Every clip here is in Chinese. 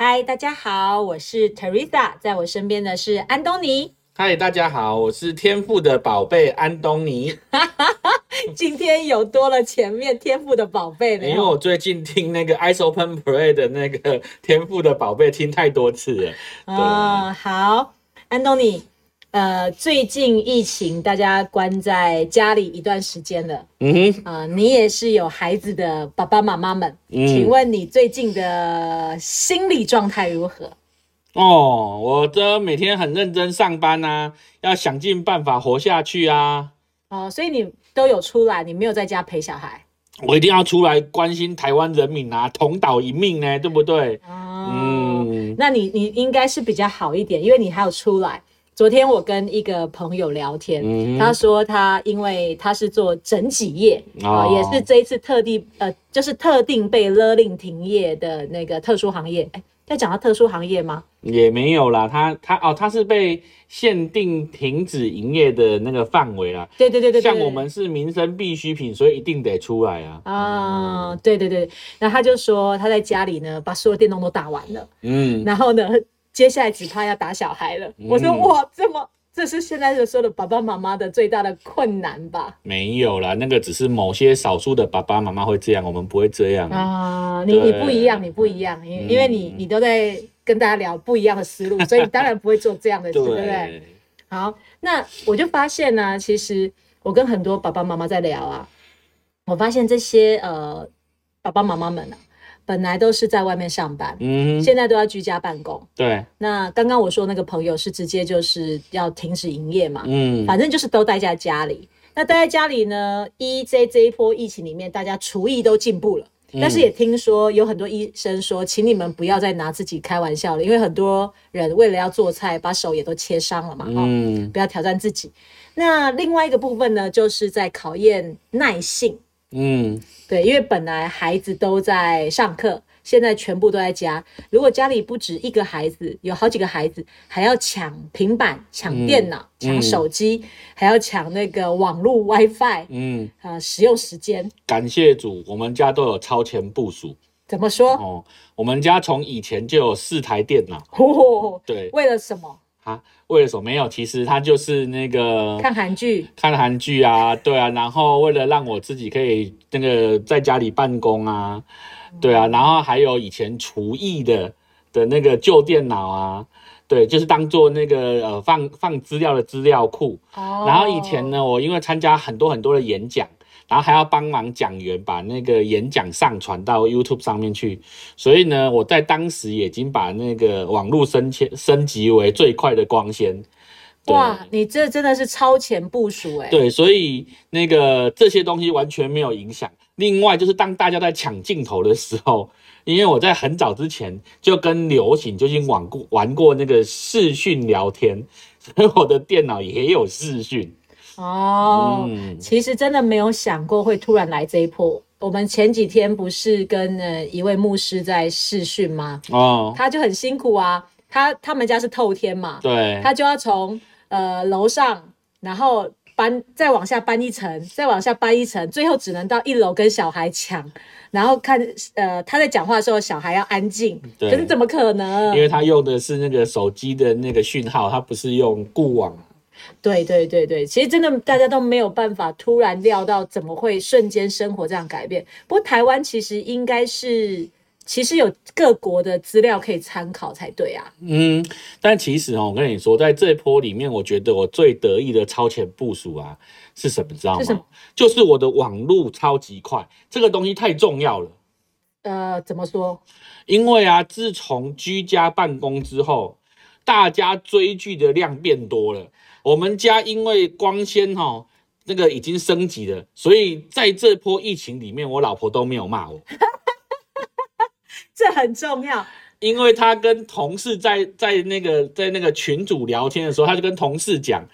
嗨，大家好，我是 Teresa，在我身边的是安东尼。嗨，大家好，我是天赋的宝贝安东尼。今天有多了前面天赋的宝贝了，因为我最近听那个 Ice Open Play 的那个天赋的宝贝听太多次了。啊，好，安东尼。呃，最近疫情，大家关在家里一段时间了。嗯哼，啊，你也是有孩子的爸爸妈妈们，请问你最近的心理状态如何？哦，我的每天很认真上班啊，要想尽办法活下去啊。哦，所以你都有出来，你没有在家陪小孩？我一定要出来关心台湾人民啊，同岛一命呢，对不对？哦，嗯，那你你应该是比较好一点，因为你还有出来。昨天我跟一个朋友聊天，他说他因为他是做整脊业啊，也是这一次特地呃，就是特定被勒令停业的那个特殊行业。哎，要讲到特殊行业吗？也没有啦，他他哦，他是被限定停止营业的那个范围啦。对对对对，像我们是民生必需品，所以一定得出来啊。啊，对对对，然后他就说他在家里呢，把所有电动都打完了。嗯，然后呢？接下来只怕要打小孩了。我说哇，这么这是现在所说的爸爸妈妈的最大的困难吧？没有啦，那个只是某些少数的爸爸妈妈会这样，我们不会这样啊。你你不一样，你不一样，因因为你你都在跟大家聊不一样的思路，所以当然不会做这样的事，对不对？好，那我就发现呢，其实我跟很多爸爸妈妈在聊啊，我发现这些呃爸爸妈妈们呢。本来都是在外面上班，嗯，现在都要居家办公。对，那刚刚我说那个朋友是直接就是要停止营业嘛，嗯，反正就是都待在家里。那待在家里呢，一这这一波疫情里面，大家厨艺都进步了，但是也听说有很多医生说，请你们不要再拿自己开玩笑了，因为很多人为了要做菜，把手也都切伤了嘛，嗯，不要挑战自己。那另外一个部分呢，就是在考验耐性。嗯，对，因为本来孩子都在上课，现在全部都在家。如果家里不止一个孩子，有好几个孩子，还要抢平板、抢电脑、抢手机，还要抢那个网络 WiFi，嗯，啊，使用时间。感谢主，我们家都有超前部署。怎么说？哦，我们家从以前就有四台电脑。对，为了什么？啊，为了什么没有？其实他就是那个看韩剧，看韩剧啊，对啊。然后为了让我自己可以那个在家里办公啊，对啊。然后还有以前厨艺的的那个旧电脑啊，对，就是当做那个呃放放资料的资料库。哦。然后以前呢，我因为参加很多很多的演讲。然后还要帮忙讲员把那个演讲上传到 YouTube 上面去，所以呢，我在当时已经把那个网络升迁升级为最快的光纤。哇，你这真的是超前部署哎！对，所以那个这些东西完全没有影响。另外就是当大家在抢镜头的时候，因为我在很早之前就跟流行就已经玩过玩过那个视讯聊天，所以我的电脑也有视讯。哦，其实真的没有想过会突然来这一波。我们前几天不是跟呃一位牧师在试训吗？哦，他就很辛苦啊。他他们家是透天嘛，对，他就要从呃楼上，然后搬再往下搬一层，再往下搬一层，最后只能到一楼跟小孩抢，然后看呃他在讲话的时候，小孩要安静。可是怎么可能？因为他用的是那个手机的那个讯号，他不是用固网。对对对对，其实真的大家都没有办法突然料到怎么会瞬间生活这样改变。不过台湾其实应该是，其实有各国的资料可以参考才对啊。嗯，但其实哦，我跟你说，在这波里面，我觉得我最得意的超前部署啊是什么？知道吗？就是我的网路超级快，这个东西太重要了。呃，怎么说？因为啊，自从居家办公之后，大家追剧的量变多了。我们家因为光纤哈那个已经升级了，所以在这波疫情里面，我老婆都没有骂我。这很重要。因为他跟同事在在那个在那个群组聊天的时候，他就跟同事讲：“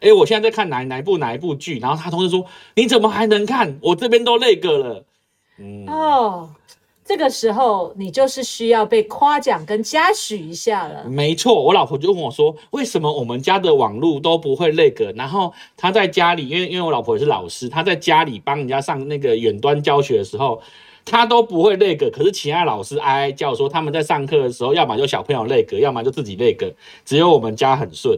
哎，我现在在看哪哪一部哪一部剧。”然后他同事说：“你怎么还能看？我这边都那个了。”嗯哦。这个时候，你就是需要被夸奖跟嘉许一下了。没错，我老婆就问我说：“为什么我们家的网络都不会那个？”然后她在家里，因为因为我老婆也是老师，她在家里帮人家上那个远端教学的时候，她都不会那个。可是其他老师哀哀叫说，他们在上课的时候，要么就小朋友那个，要么就自己那个，只有我们家很顺。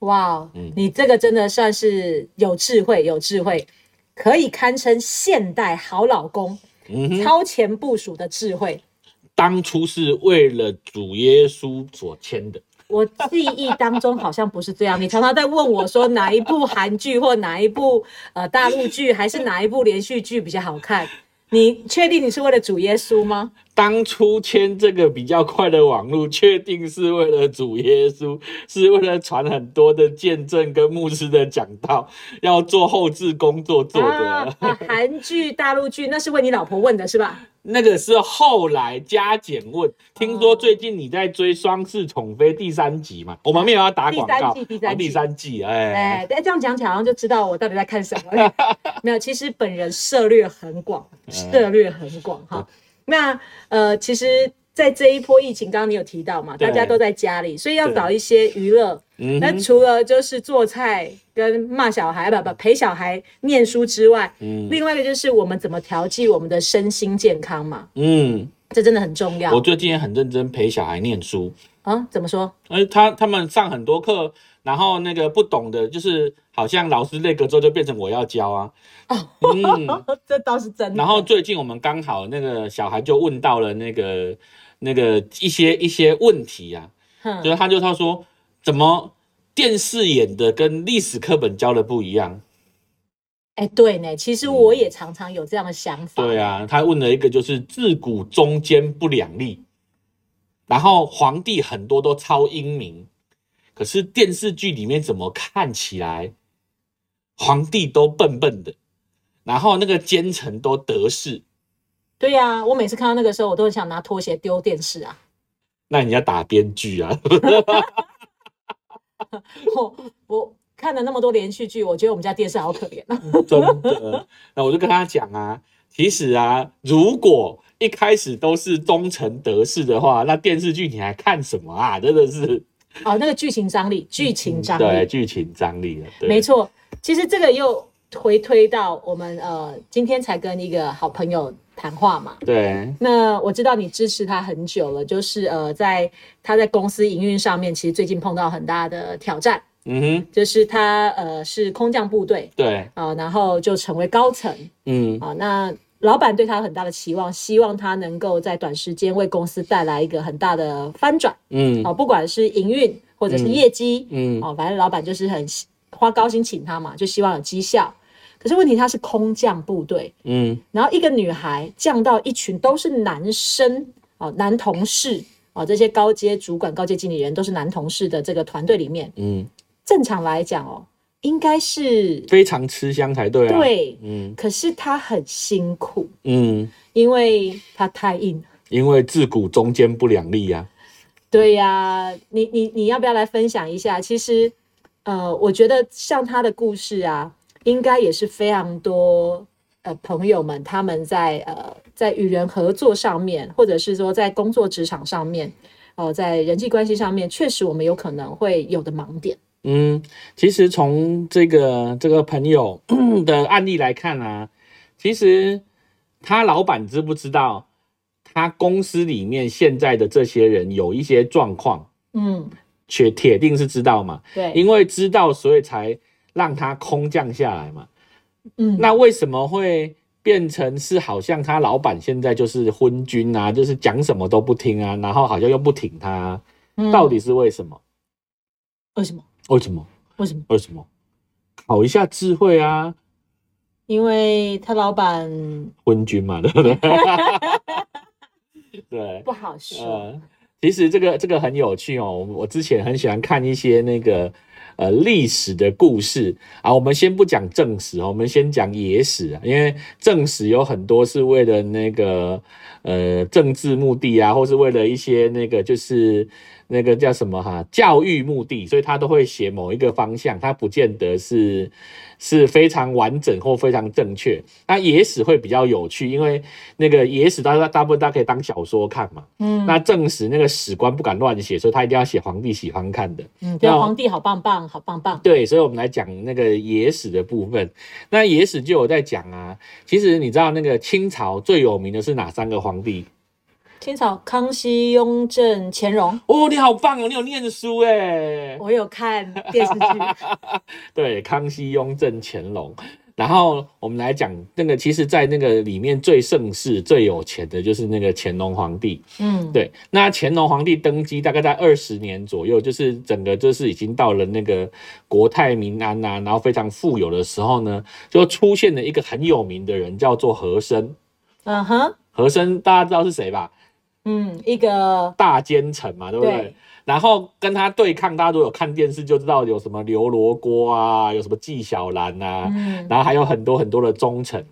哇，你这个真的算是有智慧，有智慧，可以堪称现代好老公。超前部署的智慧，当初是为了主耶稣所签的。我记忆当中好像不是这样。你常常在问我说哪一部韩剧或哪一部呃大陆剧，还是哪一部连续剧比较好看？你确定你是为了主耶稣吗？当初签这个比较快的网络，确定是为了主耶稣，是为了传很多的见证跟牧师的讲道，要做后置工作做的。韩剧、大陆剧，那是为你老婆问的是吧？那个是后来加减问。听说最近你在追《双世宠妃》第三集嘛？我们没有要打广告。第三季，第三季，第三季，哎，哎，这样讲起来好像就知道我到底在看什么。没有，其实本人涉略很广，涉略很广哈。那呃，其实，在这一波疫情，刚刚你有提到嘛，大家都在家里，所以要找一些娱乐。那除了就是做菜跟骂小孩，不不陪小孩念书之外，嗯，另外一个就是我们怎么调剂我们的身心健康嘛，嗯，这真的很重要。我最近也很认真陪小孩念书。啊，怎么说？哎，他他们上很多课，然后那个不懂的，就是好像老师那个之后就变成我要教啊，哦，嗯，这倒是真的。然后最近我们刚好那个小孩就问到了那个那个一些一些问题啊，就是他就他说。怎么电视演的跟历史课本教的不一样？哎，对呢，其实我也常常有这样的想法。对啊，他问了一个就是自古忠奸不两立，然后皇帝很多都超英明，可是电视剧里面怎么看起来皇帝都笨笨的，然后那个奸臣都得势？对呀，我每次看到那个时候，我都很想拿拖鞋丢电视啊。那你要打编剧啊。我我看了那么多连续剧，我觉得我们家电视好可怜啊！真的，那我就跟他讲啊，其实啊，如果一开始都是忠臣得势的话，那电视剧你还看什么啊？真的是哦，那个剧情张力，剧情张力，对，剧情张力了，没错。其实这个又回推到我们呃，今天才跟一个好朋友。谈话嘛，对。那我知道你支持他很久了，就是呃，在他在公司营运上面，其实最近碰到很大的挑战。嗯哼，就是他呃是空降部队，对啊，然后就成为高层。嗯啊，那老板对他有很大的期望，希望他能够在短时间为公司带来一个很大的翻转。嗯啊，不管是营运或者是业绩，嗯哦，反正老板就是很花高薪请他嘛，就希望有绩效。可是问题，他是空降部队，嗯，然后一个女孩降到一群都是男生哦，男同事哦，这些高阶主管、高阶经理人都是男同事的这个团队里面，嗯，正常来讲哦，应该是非常吃香才对啊，对，嗯，可是他很辛苦，嗯，因为他太硬，因为自古中间不两立呀，对呀，你你你要不要来分享一下？其实，呃，我觉得像他的故事啊。应该也是非常多呃朋友们他们在呃在与人合作上面，或者是说在工作职场上面，呃在人际关系上面，确实我们有可能会有的盲点。嗯，其实从这个这个朋友 的案例来看啊，其实他老板知不知道他公司里面现在的这些人有一些状况？嗯，却铁定是知道嘛。对，因为知道，所以才。让他空降下来嘛，嗯，那为什么会变成是好像他老板现在就是昏君啊，就是讲什么都不听啊，然后好像又不挺他，到底是为什么？为什么？为什么？为什么？为什么？考一下智慧啊！因为他老板昏君嘛，对不对？对，不好说。其实这个这个很有趣哦，我之前很喜欢看一些那个。呃历史的故事啊。我们先不讲正史我们先讲野史啊，因为正史有很多是为了那个呃政治目的啊，或是为了一些那个就是那个叫什么哈教育目的，所以他都会写某一个方向，他不见得是。是非常完整或非常正确。那野史会比较有趣，因为那个野史大家大部分大家可以当小说看嘛。嗯。那正史那个史官不敢乱写，所以他一定要写皇帝喜欢看的。嗯，对，皇帝好棒棒，好棒棒。对，所以我们来讲那个野史的部分。那野史就有在讲啊，其实你知道那个清朝最有名的是哪三个皇帝？清朝康熙、雍正、乾隆。哦，你好棒哦，你有念书哎。我有看电视剧。对，康熙、雍正、乾隆。然后我们来讲那个，其实，在那个里面最盛世、最有钱的就是那个乾隆皇帝。嗯，对。那乾隆皇帝登基大概在二十年左右，就是整个就是已经到了那个国泰民安呐，然后非常富有的时候呢，就出现了一个很有名的人，叫做和珅。嗯哼，和珅大家知道是谁吧？嗯，一个大奸臣嘛，对不对？然后跟他对抗，大家都有看电视就知道有什么刘罗锅啊，有什么纪晓岚啊，然后还有很多很多的忠臣。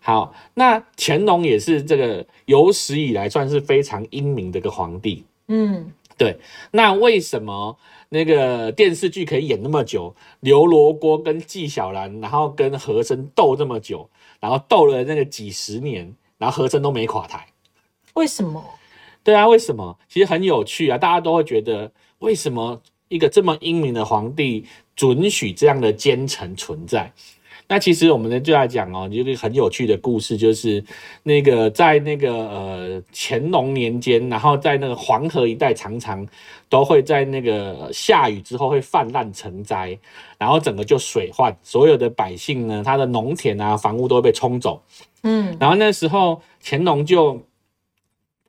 好，那乾隆也是这个有史以来算是非常英明的一个皇帝。嗯，对。那为什么那个电视剧可以演那么久？刘罗锅跟纪晓岚，然后跟和珅斗这么久，然后斗了那个几十年，然后和珅都没垮台。为什么？对啊，为什么？其实很有趣啊，大家都会觉得，为什么一个这么英明的皇帝准许这样的奸臣存在？那其实我们呢就来讲哦，一个很有趣的故事，就是那个在那个呃乾隆年间，然后在那个黄河一带，常常都会在那个下雨之后会泛滥成灾，然后整个就水患，所有的百姓呢，他的农田啊、房屋都会被冲走。嗯，然后那时候乾隆就。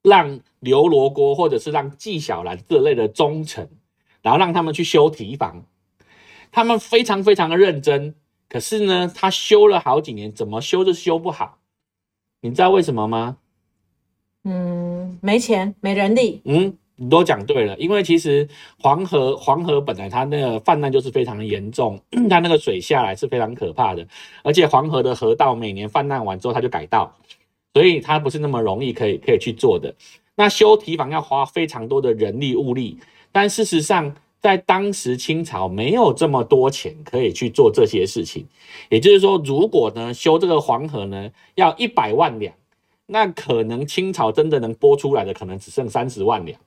让刘罗锅或者是让纪晓岚这类的忠臣，然后让他们去修堤防，他们非常非常的认真。可是呢，他修了好几年，怎么修都修不好。你知道为什么吗？嗯，没钱，没人力。嗯，你都讲对了，因为其实黄河黄河本来它那个泛滥就是非常的严重，它那个水下来是非常可怕的，而且黄河的河道每年泛滥完之后，它就改道。所以它不是那么容易可以可以去做的。那修堤防要花非常多的人力物力，但事实上在当时清朝没有这么多钱可以去做这些事情。也就是说，如果呢修这个黄河呢要一百万两，那可能清朝真的能拨出来的可能只剩三十万两。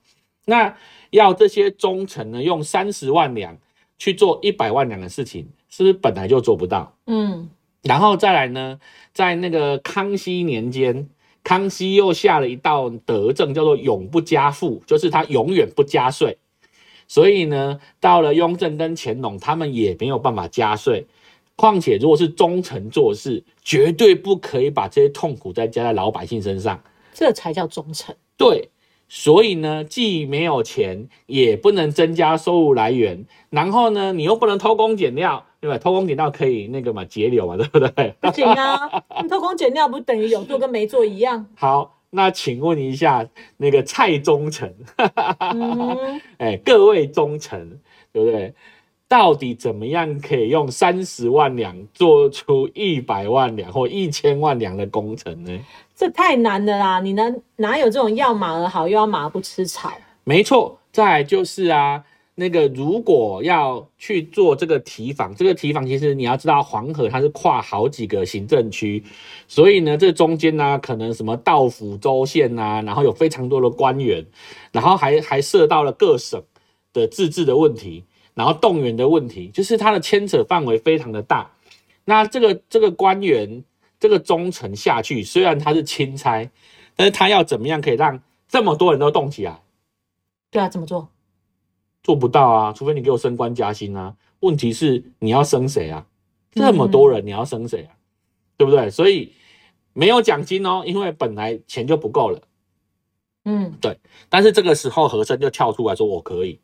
那要这些忠臣呢用三十万两去做一百万两的事情，是不是本来就做不到？嗯。然后再来呢，在那个康熙年间，康熙又下了一道德政，叫做永不加赋，就是他永远不加税。所以呢，到了雍正跟乾隆，他们也没有办法加税。况且，如果是忠臣做事，绝对不可以把这些痛苦再加在老百姓身上，这才叫忠臣。对。所以呢，既没有钱，也不能增加收入来源，然后呢，你又不能偷工减料，对吧？偷工减料可以那个嘛，节流嘛，对不对？不行啊，偷工减料不等于有做跟没做一样？好，那请问一下，那个蔡忠诚，哎，各位忠臣，对不对？到底怎么样可以用三十万两做出一百万两或一千万两的工程呢？这太难了啦！你能哪有这种要马儿好又要马不吃草？没错，再就是啊，那个如果要去做这个提防，这个提防其实你要知道黄河它是跨好几个行政区，所以呢，这中间呢可能什么道府州县呐，然后有非常多的官员，然后还还涉到了各省的自治的问题。然后动员的问题，就是它的牵扯范围非常的大。那这个这个官员，这个忠臣下去，虽然他是钦差，但是他要怎么样可以让这么多人都动起来？对啊，怎么做？做不到啊，除非你给我升官加薪啊。问题是你要升谁啊？这么多人你要升谁啊？对不对？所以没有奖金哦，因为本来钱就不够了。嗯，对。但是这个时候和珅就跳出来说：“我可以。”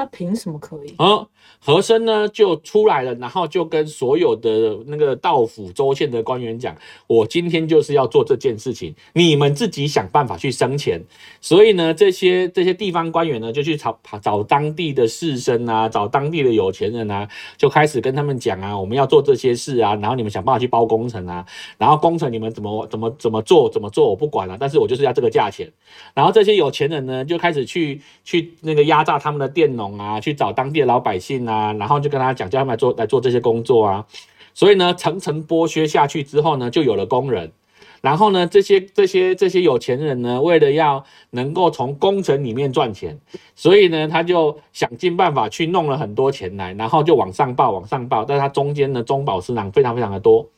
他凭什么可以？嗯，和珅呢就出来了，然后就跟所有的那个道府州县的官员讲：“我今天就是要做这件事情，你们自己想办法去生钱。”所以呢，这些这些地方官员呢就去找找当地的士绅啊，找当地的有钱人啊，就开始跟他们讲啊：“我们要做这些事啊，然后你们想办法去包工程啊，然后工程你们怎么怎么怎么做怎么做我不管了，但是我就是要这个价钱。”然后这些有钱人呢就开始去去那个压榨他们的佃农。啊，去找当地的老百姓啊，然后就跟他讲，叫他们来做来做这些工作啊。所以呢，层层剥削下去之后呢，就有了工人。然后呢，这些这些这些有钱人呢，为了要能够从工程里面赚钱，所以呢，他就想尽办法去弄了很多钱来，然后就往上报，往上报。但是他中间呢，中饱私囊非常非常的多。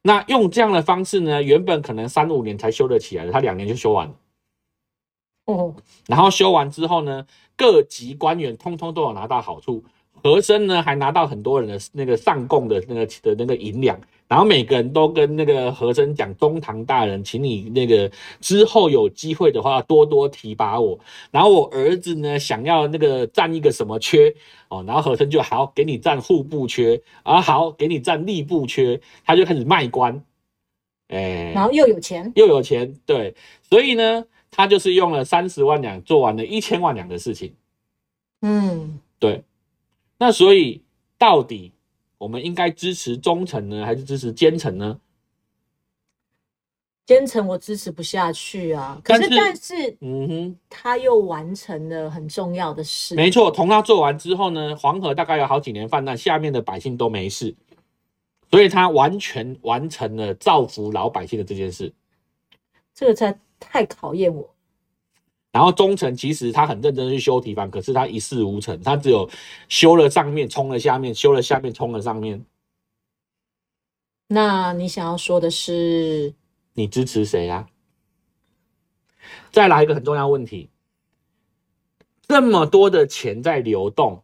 那用这样的方式呢，原本可能三五年才修得起来的，他两年就修完了。哦，然后修完之后呢？各级官员通通都有拿到好处，和珅呢还拿到很多人的那个上贡的那个的那个银两，然后每个人都跟那个和珅讲：“中堂大人，请你那个之后有机会的话多多提拔我。”然后我儿子呢想要那个占一个什么缺哦，然后和珅就好给你占户部缺啊，好给你占吏部缺，他就开始卖官，哎，然后又有钱又有钱，对，所以呢。他就是用了三十万两做完了一千万两的事情，嗯，对。那所以到底我们应该支持忠臣呢，还是支持奸臣呢？奸臣我支持不下去啊。可是，但是，嗯哼，他又完成了很重要的事。没错，同他做完之后呢，黄河大概有好几年泛滥，下面的百姓都没事，所以他完全完成了造福老百姓的这件事。这个才。太考验我。然后忠臣其实他很认真去修提防，可是他一事无成，他只有修了上面，冲了下面，修了下面，冲了上面。那你想要说的是，你支持谁呀？再来一个很重要问题：这么多的钱在流动，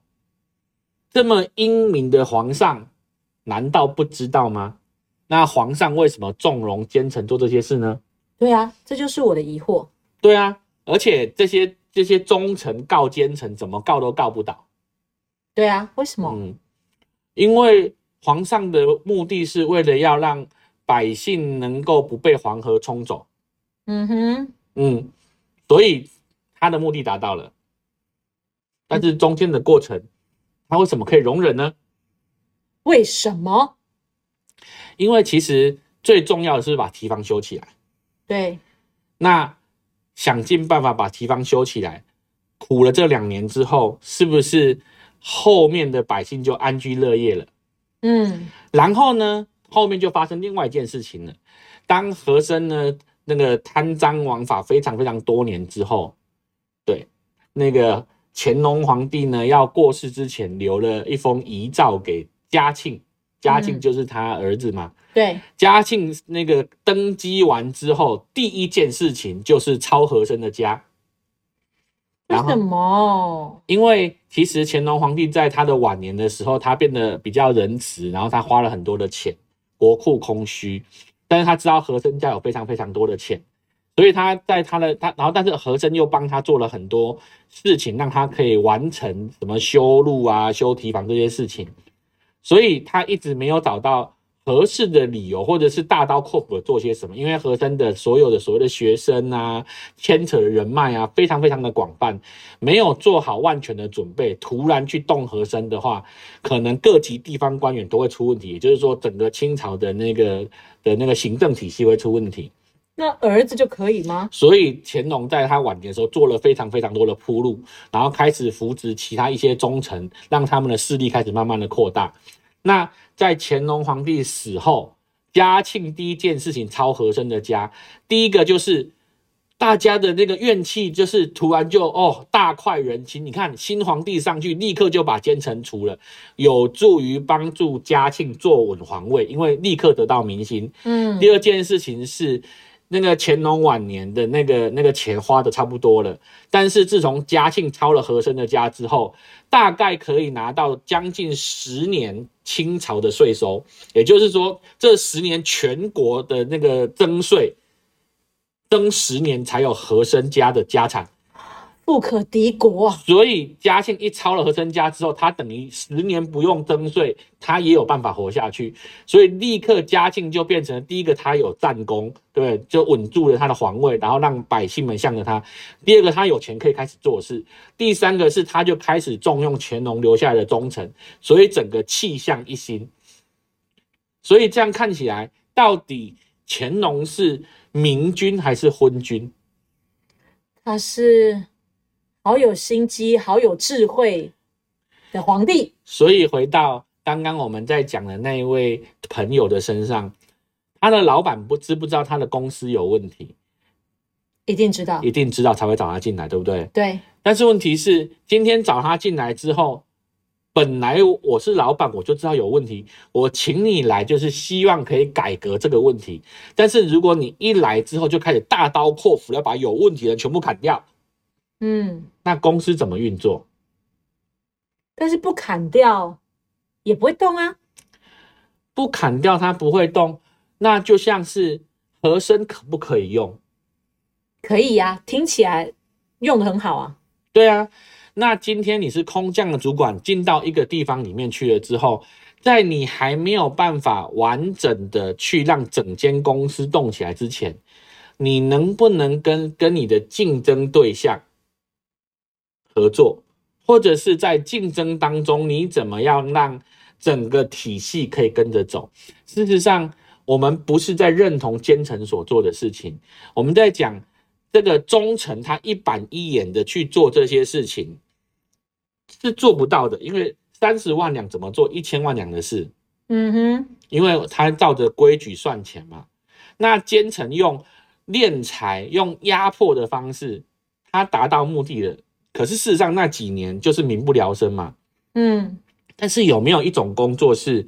这么英明的皇上，难道不知道吗？那皇上为什么纵容奸臣做这些事呢？对啊，这就是我的疑惑。对啊，而且这些这些忠臣告奸臣，怎么告都告不倒。对啊，为什么？嗯，因为皇上的目的是为了要让百姓能够不被黄河冲走。嗯哼，嗯，所以他的目的达到了，但是中间的过程，他为什么可以容忍呢？为什么？因为其实最重要的是把提防修起来。对，那想尽办法把提防修起来，苦了这两年之后，是不是后面的百姓就安居乐业了？嗯，然后呢，后面就发生另外一件事情了。当和珅呢那个贪赃枉法非常非常多年之后，对，那个乾隆皇帝呢要过世之前留了一封遗诏给嘉庆，嘉庆就是他儿子嘛。对，嘉庆那个登基完之后，第一件事情就是抄和珅的家。为什么？因为其实乾隆皇帝在他的晚年的时候，他变得比较仁慈，然后他花了很多的钱，国库空虚。但是他知道和珅家有非常非常多的钱，所以他在他的他，然后但是和珅又帮他做了很多事情，让他可以完成什么修路啊、修堤防这些事情，所以他一直没有找到。合适的理由，或者是大刀阔斧的做些什么？因为和珅的所有的所谓的学生啊，牵扯的人脉啊，非常非常的广泛，没有做好万全的准备，突然去动和珅的话，可能各级地方官员都会出问题。也就是说，整个清朝的那个的那个行政体系会出问题。那儿子就可以吗？所以乾隆在他晚年的时候做了非常非常多的铺路，然后开始扶植其他一些忠臣，让他们的势力开始慢慢的扩大。那在乾隆皇帝死后，嘉庆第一件事情超和珅的家，第一个就是大家的那个怨气，就是突然就哦大快人心。你看新皇帝上去，立刻就把奸臣除了，有助于帮助嘉庆坐稳皇位，因为立刻得到民心。嗯，第二件事情是。那个乾隆晚年的那个那个钱花的差不多了，但是自从嘉庆抄了和珅的家之后，大概可以拿到将近十年清朝的税收，也就是说这十年全国的那个增税，增十年才有和珅家的家产。不可敌国啊！所以嘉庆一抄了和珅家之后，他等于十年不用征税，他也有办法活下去。所以立刻嘉庆就变成第一个，他有战功，对，就稳住了他的皇位，然后让百姓们向着他。第二个，他有钱可以开始做事。第三个是，他就开始重用乾隆留下来的忠臣，所以整个气象一新。所以这样看起来，到底乾隆是明君还是昏君？他是。好有心机、好有智慧的皇帝。所以回到刚刚我们在讲的那一位朋友的身上，他的老板不知不知道他的公司有问题？一定知道，一定知道才会找他进来，对不对？对。但是问题是，今天找他进来之后，本来我是老板，我就知道有问题，我请你来就是希望可以改革这个问题。但是如果你一来之后就开始大刀阔斧，要把有问题的全部砍掉。嗯，那公司怎么运作？但是不砍掉也不会动啊。不砍掉它不会动，那就像是和声可不可以用？可以呀，听起来用的很好啊。对啊，那今天你是空降的主管，进到一个地方里面去了之后，在你还没有办法完整的去让整间公司动起来之前，你能不能跟跟你的竞争对象？合作，或者是在竞争当中，你怎么样让整个体系可以跟着走？事实上，我们不是在认同奸臣所做的事情，我们在讲这个忠臣他一板一眼的去做这些事情是做不到的，因为三十万两怎么做一千万两的事？嗯哼，因为他照着规矩算钱嘛。那奸臣用敛财、用压迫的方式，他达到目的的。可是事实上那几年就是民不聊生嘛，嗯，但是有没有一种工作是，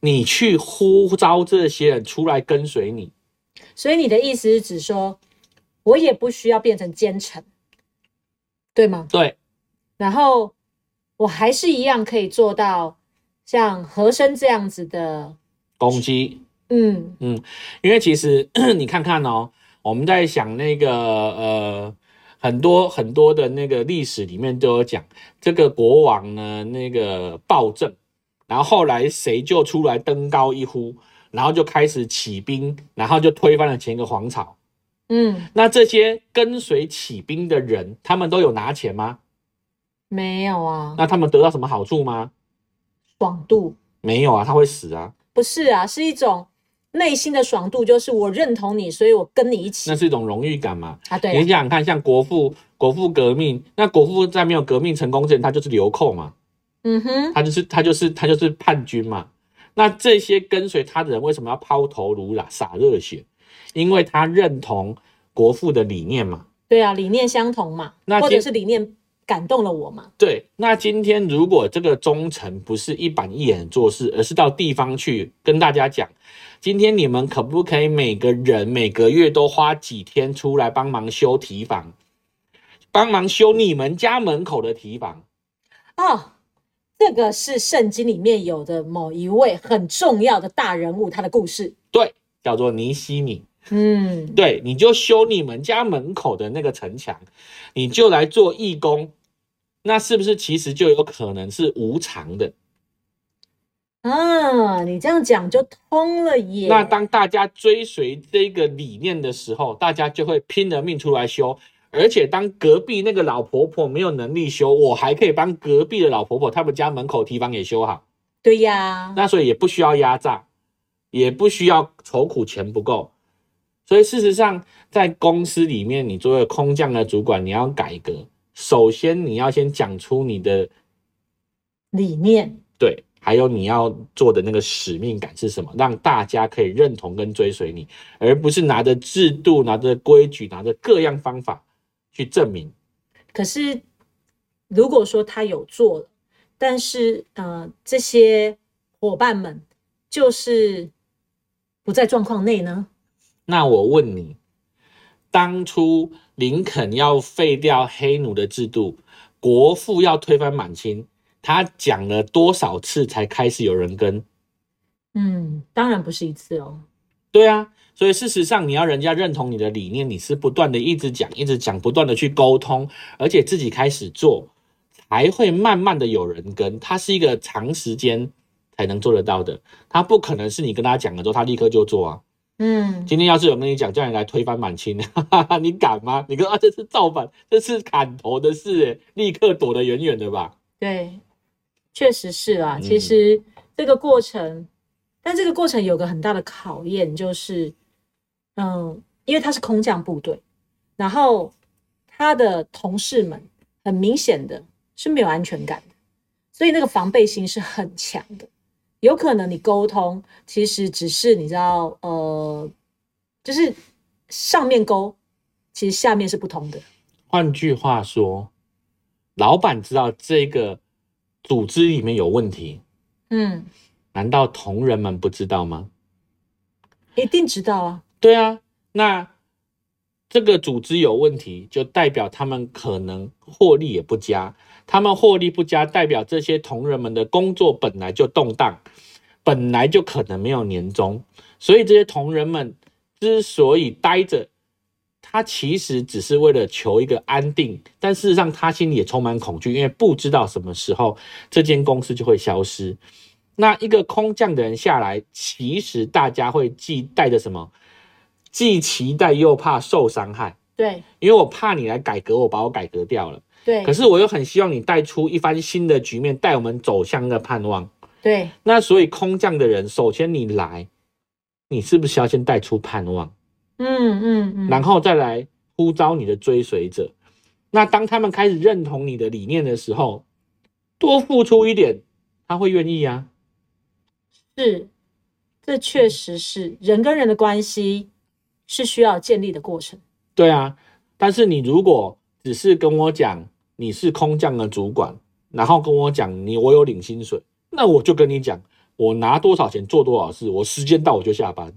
你去呼召这些人出来跟随你？所以你的意思是指说，我也不需要变成奸臣，对吗？对。然后我还是一样可以做到像和珅这样子的攻击。嗯嗯，因为其实 你看看哦，我们在想那个呃。很多很多的那个历史里面都有讲，这个国王呢，那个暴政，然后后来谁就出来登高一呼，然后就开始起兵，然后就推翻了前一个皇朝。嗯，那这些跟随起兵的人，他们都有拿钱吗？没有啊。那他们得到什么好处吗？爽度？没有啊，他会死啊。不是啊，是一种。内心的爽度就是我认同你，所以我跟你一起。那是一种荣誉感嘛？啊，对。你想想看，像国父，国父革命，那国父在没有革命成功之前，他就是流寇嘛。嗯哼，他就是他就是他就是叛军嘛。那这些跟随他的人为什么要抛头颅啦、洒热血？因为他认同国父的理念嘛。对啊，理念相同嘛。那或者是理念感动了我嘛？对。那今天如果这个忠臣不是一板一眼做事，而是到地方去跟大家讲。今天你们可不可以每个人每个月都花几天出来帮忙修堤防，帮忙修你们家门口的堤防？哦，这个是圣经里面有的某一位很重要的大人物，他的故事。对，叫做尼西米。嗯，对，你就修你们家门口的那个城墙，你就来做义工，那是不是其实就有可能是无偿的？啊，你这样讲就通了耶！那当大家追随这个理念的时候，大家就会拼了命出来修。而且当隔壁那个老婆婆没有能力修，我还可以帮隔壁的老婆婆他们家门口提房也修好。对呀，那所以也不需要压榨，也不需要愁苦钱不够。所以事实上，在公司里面，你作为空降的主管，你要改革，首先你要先讲出你的理念。对。还有你要做的那个使命感是什么？让大家可以认同跟追随你，而不是拿着制度、拿着规矩、拿着各样方法去证明。可是，如果说他有做了，但是呃，这些伙伴们就是不在状况内呢？那我问你，当初林肯要废掉黑奴的制度，国父要推翻满清。他讲了多少次才开始有人跟？嗯，当然不是一次哦。对啊，所以事实上你要人家认同你的理念，你是不断的一直讲，一直讲，不断的去沟通，而且自己开始做，才会慢慢的有人跟。它是一个长时间才能做得到的，它不可能是你跟他讲了之后，他立刻就做啊。嗯，今天要是有跟你讲叫你来推翻满清，你敢吗？你跟啊这是造反，这是砍头的事，立刻躲得远远的吧。对，确实是啊。其实这个过程，但这个过程有个很大的考验，就是，嗯，因为他是空降部队，然后他的同事们很明显的是没有安全感的，所以那个防备心是很强的。有可能你沟通其实只是你知道，呃，就是上面沟，其实下面是不通的。换句话说，老板知道这个组织里面有问题，嗯，难道同仁们不知道吗？一定知道啊。对啊，那这个组织有问题，就代表他们可能获利也不佳。他们获利不佳，代表这些同仁们的工作本来就动荡，本来就可能没有年终，所以这些同仁们之所以待着，他其实只是为了求一个安定，但事实上他心里也充满恐惧，因为不知道什么时候这间公司就会消失。那一个空降的人下来，其实大家会既带着什么？既期待又怕受伤害。对，因为我怕你来改革，我把我改革掉了。对，可是我又很希望你带出一番新的局面，带我们走向那个盼望。对，那所以空降的人，首先你来，你是不是要先带出盼望？嗯嗯嗯，然后再来呼召你的追随者。那当他们开始认同你的理念的时候，多付出一点，他会愿意啊。是，这确实是人跟人的关系是需要建立的过程。对啊，但是你如果只是跟我讲你是空降的主管，然后跟我讲你我有领薪水，那我就跟你讲我拿多少钱做多少事，我时间到我就下班。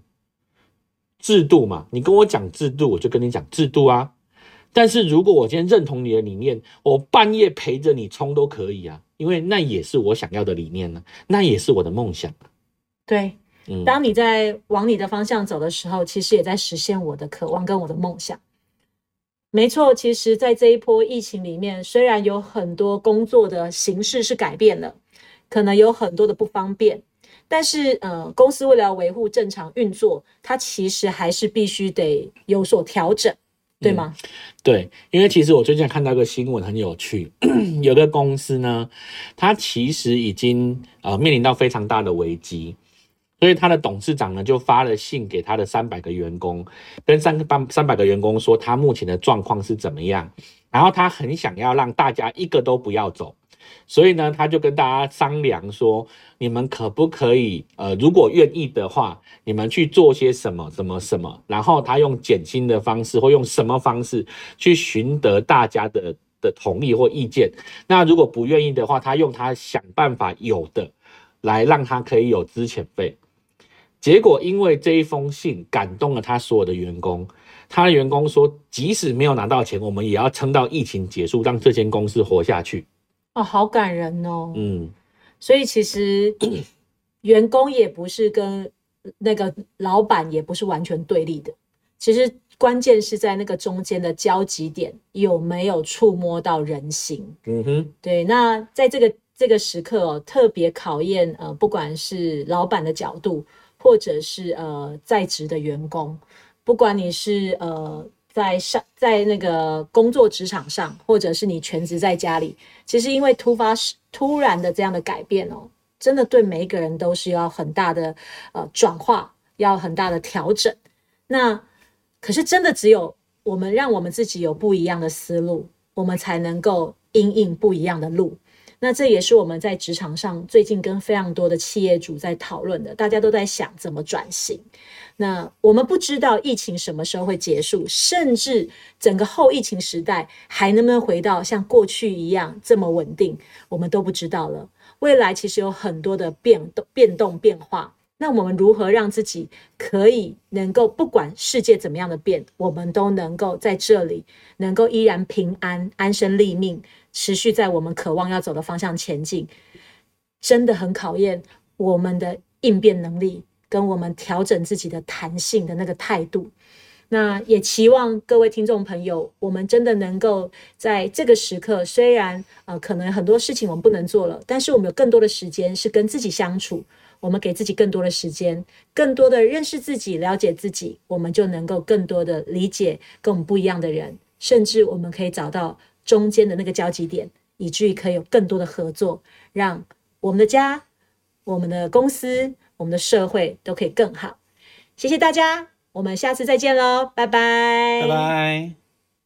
制度嘛，你跟我讲制度，我就跟你讲制度啊。但是如果我今天认同你的理念，我半夜陪着你冲都可以啊，因为那也是我想要的理念呢，那也是我的梦想。对，当你在往你的方向走的时候，其实也在实现我的渴望跟我的梦想。没错，其实，在这一波疫情里面，虽然有很多工作的形式是改变了，可能有很多的不方便，但是，呃，公司为了维护正常运作，它其实还是必须得有所调整，对吗？对，因为其实我最近看到一个新闻很有趣，有个公司呢，它其实已经呃面临到非常大的危机。所以他的董事长呢，就发了信给他的三百个员工，跟三个三三百个员工说他目前的状况是怎么样。然后他很想要让大家一个都不要走，所以呢，他就跟大家商量说，你们可不可以，呃，如果愿意的话，你们去做些什么，什么什么。然后他用减薪的方式，或用什么方式去寻得大家的的同意或意见。那如果不愿意的话，他用他想办法有的来让他可以有资遣费。结果，因为这一封信感动了他所有的员工，他的员工说，即使没有拿到钱，我们也要撑到疫情结束，让这间公司活下去。哦，好感人哦。嗯，所以其实 员工也不是跟那个老板也不是完全对立的，其实关键是在那个中间的交集点有没有触摸到人心。嗯哼，对。那在这个这个时刻哦，特别考验呃，不管是老板的角度。或者是呃在职的员工，不管你是呃在上在那个工作职场上，或者是你全职在家里，其实因为突发突然的这样的改变哦，真的对每一个人都是要很大的呃转化，要很大的调整。那可是真的只有我们让我们自己有不一样的思路，我们才能够因应不一样的路。那这也是我们在职场上最近跟非常多的企业主在讨论的，大家都在想怎么转型。那我们不知道疫情什么时候会结束，甚至整个后疫情时代还能不能回到像过去一样这么稳定，我们都不知道了。未来其实有很多的变动、变动、变化。那我们如何让自己可以能够不管世界怎么样的变，我们都能够在这里能够依然平安、安身立命？持续在我们渴望要走的方向前进，真的很考验我们的应变能力跟我们调整自己的弹性的那个态度。那也期望各位听众朋友，我们真的能够在这个时刻，虽然呃可能很多事情我们不能做了，但是我们有更多的时间是跟自己相处，我们给自己更多的时间，更多的认识自己、了解自己，我们就能够更多的理解跟我们不一样的人，甚至我们可以找到中间的那个交集点，以至于可以有更多的合作，让我们的家、我们的公司、我们的社会都可以更好。谢谢大家。我们下次再见喽，拜拜，拜拜。